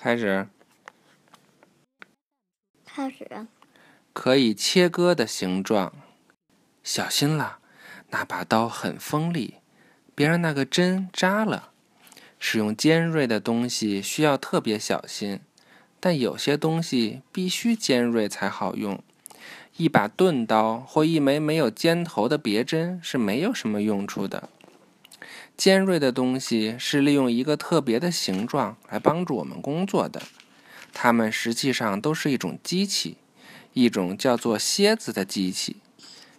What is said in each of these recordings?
开始。开始。可以切割的形状，小心了，那把刀很锋利，别让那个针扎了。使用尖锐的东西需要特别小心，但有些东西必须尖锐才好用。一把钝刀或一枚没有尖头的别针是没有什么用处的。尖锐的东西是利用一个特别的形状来帮助我们工作的，它们实际上都是一种机器，一种叫做楔子的机器。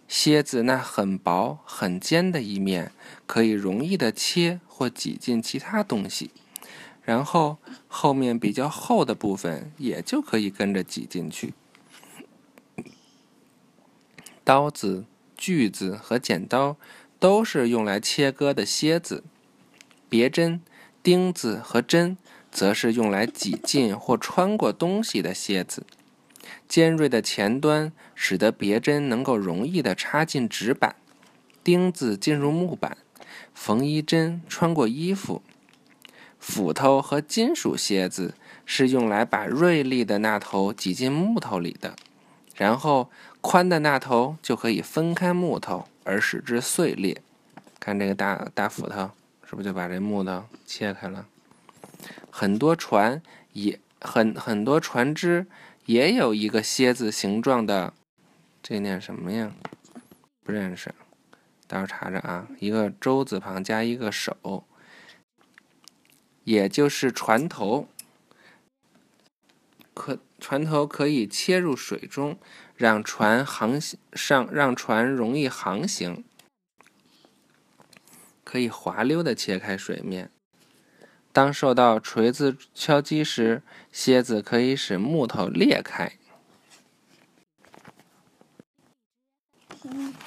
楔子那很薄、很尖的一面可以容易的切或挤进其他东西，然后后面比较厚的部分也就可以跟着挤进去。刀子、锯子和剪刀都是用来切割的楔子，别针、钉子和针则是用来挤进或穿过东西的楔子。尖锐的前端使得别针能够容易地插进纸板，钉子进入木板，缝衣针穿过衣服。斧头和金属楔子是用来把锐利的那头挤进木头里的。然后，宽的那头就可以分开木头，而使之碎裂。看这个大大斧头，是不是就把这木头切开了？很多船也很很多船只也有一个蝎子形状的，这念什么呀？不认识，待会儿查查啊。一个舟字旁加一个手，也就是船头。可船头可以切入水中，让船航行上，让船容易航行。可以滑溜的切开水面。当受到锤子敲击时，蝎子可以使木头裂开。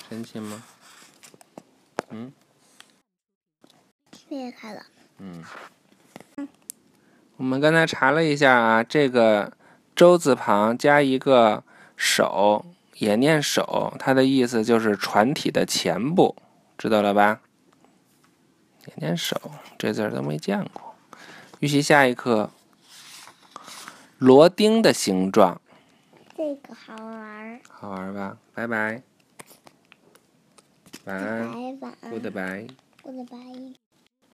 神奇吗？嗯。裂开了。嗯。我们刚才查了一下啊，这个。舟字旁加一个手，也念手，它的意思就是船体的前部，知道了吧？也念手，这字儿都没见过。预习下一课，螺钉的形状。这个好玩。好玩吧？拜拜。晚安。Goodbye。Goodbye。